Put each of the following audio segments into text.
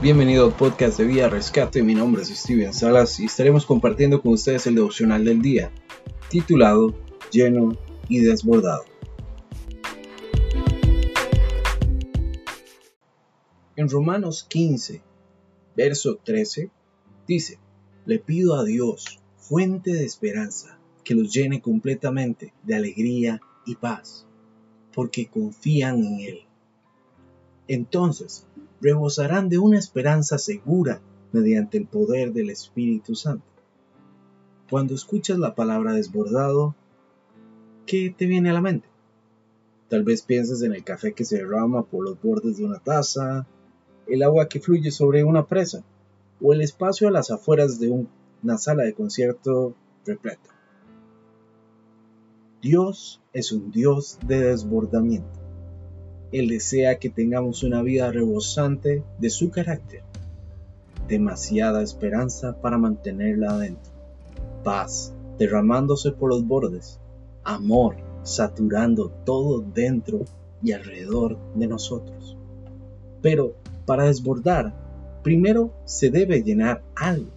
Bienvenido al podcast de Vía Rescate, mi nombre es Steven Salas y estaremos compartiendo con ustedes el devocional del día, titulado Lleno y Desbordado. En Romanos 15, verso 13, dice, le pido a Dios, fuente de esperanza, que los llene completamente de alegría y paz, porque confían en Él. Entonces, rebosarán de una esperanza segura mediante el poder del Espíritu Santo. Cuando escuchas la palabra desbordado, ¿qué te viene a la mente? Tal vez pienses en el café que se derrama por los bordes de una taza, el agua que fluye sobre una presa, o el espacio a las afueras de una sala de concierto repleta. Dios es un Dios de desbordamiento. Él desea que tengamos una vida rebosante de su carácter. Demasiada esperanza para mantenerla adentro. Paz derramándose por los bordes. Amor saturando todo dentro y alrededor de nosotros. Pero para desbordar, primero se debe llenar algo.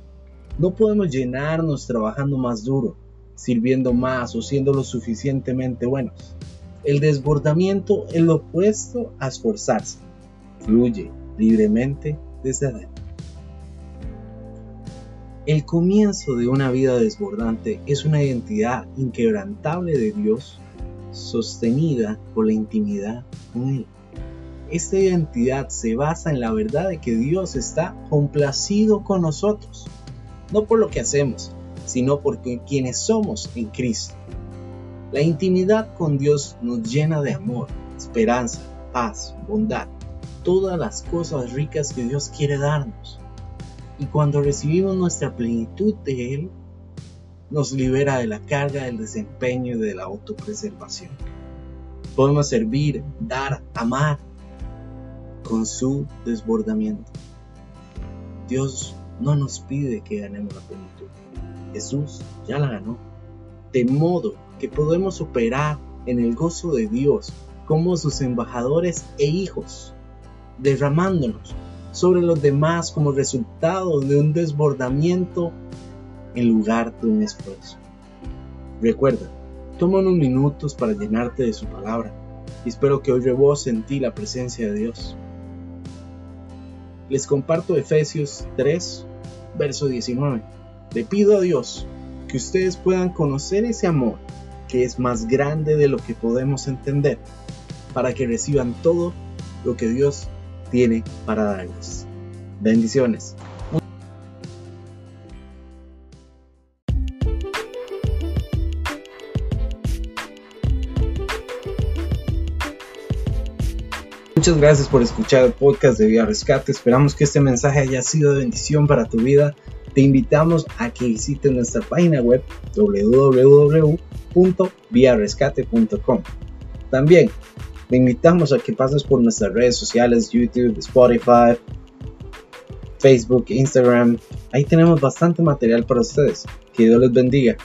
No podemos llenarnos trabajando más duro, sirviendo más o siendo lo suficientemente buenos. El desbordamiento es lo opuesto a esforzarse. Fluye libremente desde adentro. El comienzo de una vida desbordante es una identidad inquebrantable de Dios sostenida por la intimidad con Él. Esta identidad se basa en la verdad de que Dios está complacido con nosotros, no por lo que hacemos, sino por quienes somos en Cristo. La intimidad con Dios nos llena de amor, esperanza, paz, bondad, todas las cosas ricas que Dios quiere darnos. Y cuando recibimos nuestra plenitud de Él, nos libera de la carga del desempeño y de la autopreservación. Podemos servir, dar, amar con su desbordamiento. Dios no nos pide que ganemos la plenitud. Jesús ya la ganó. De modo que podemos operar en el gozo de Dios como sus embajadores e hijos, derramándonos sobre los demás como resultado de un desbordamiento en lugar de un esfuerzo. Recuerda, toma unos minutos para llenarte de su palabra y espero que hoy rebose en ti la presencia de Dios. Les comparto Efesios 3, verso 19. Le pido a Dios que ustedes puedan conocer ese amor que es más grande de lo que podemos entender, para que reciban todo lo que Dios tiene para darles. Bendiciones. Muchas gracias por escuchar el podcast de Vía Rescate. Esperamos que este mensaje haya sido de bendición para tu vida. Te invitamos a que visites nuestra página web www www.viarescate.com. También te invitamos a que pases por nuestras redes sociales, YouTube, Spotify, Facebook, Instagram. Ahí tenemos bastante material para ustedes. Que Dios les bendiga.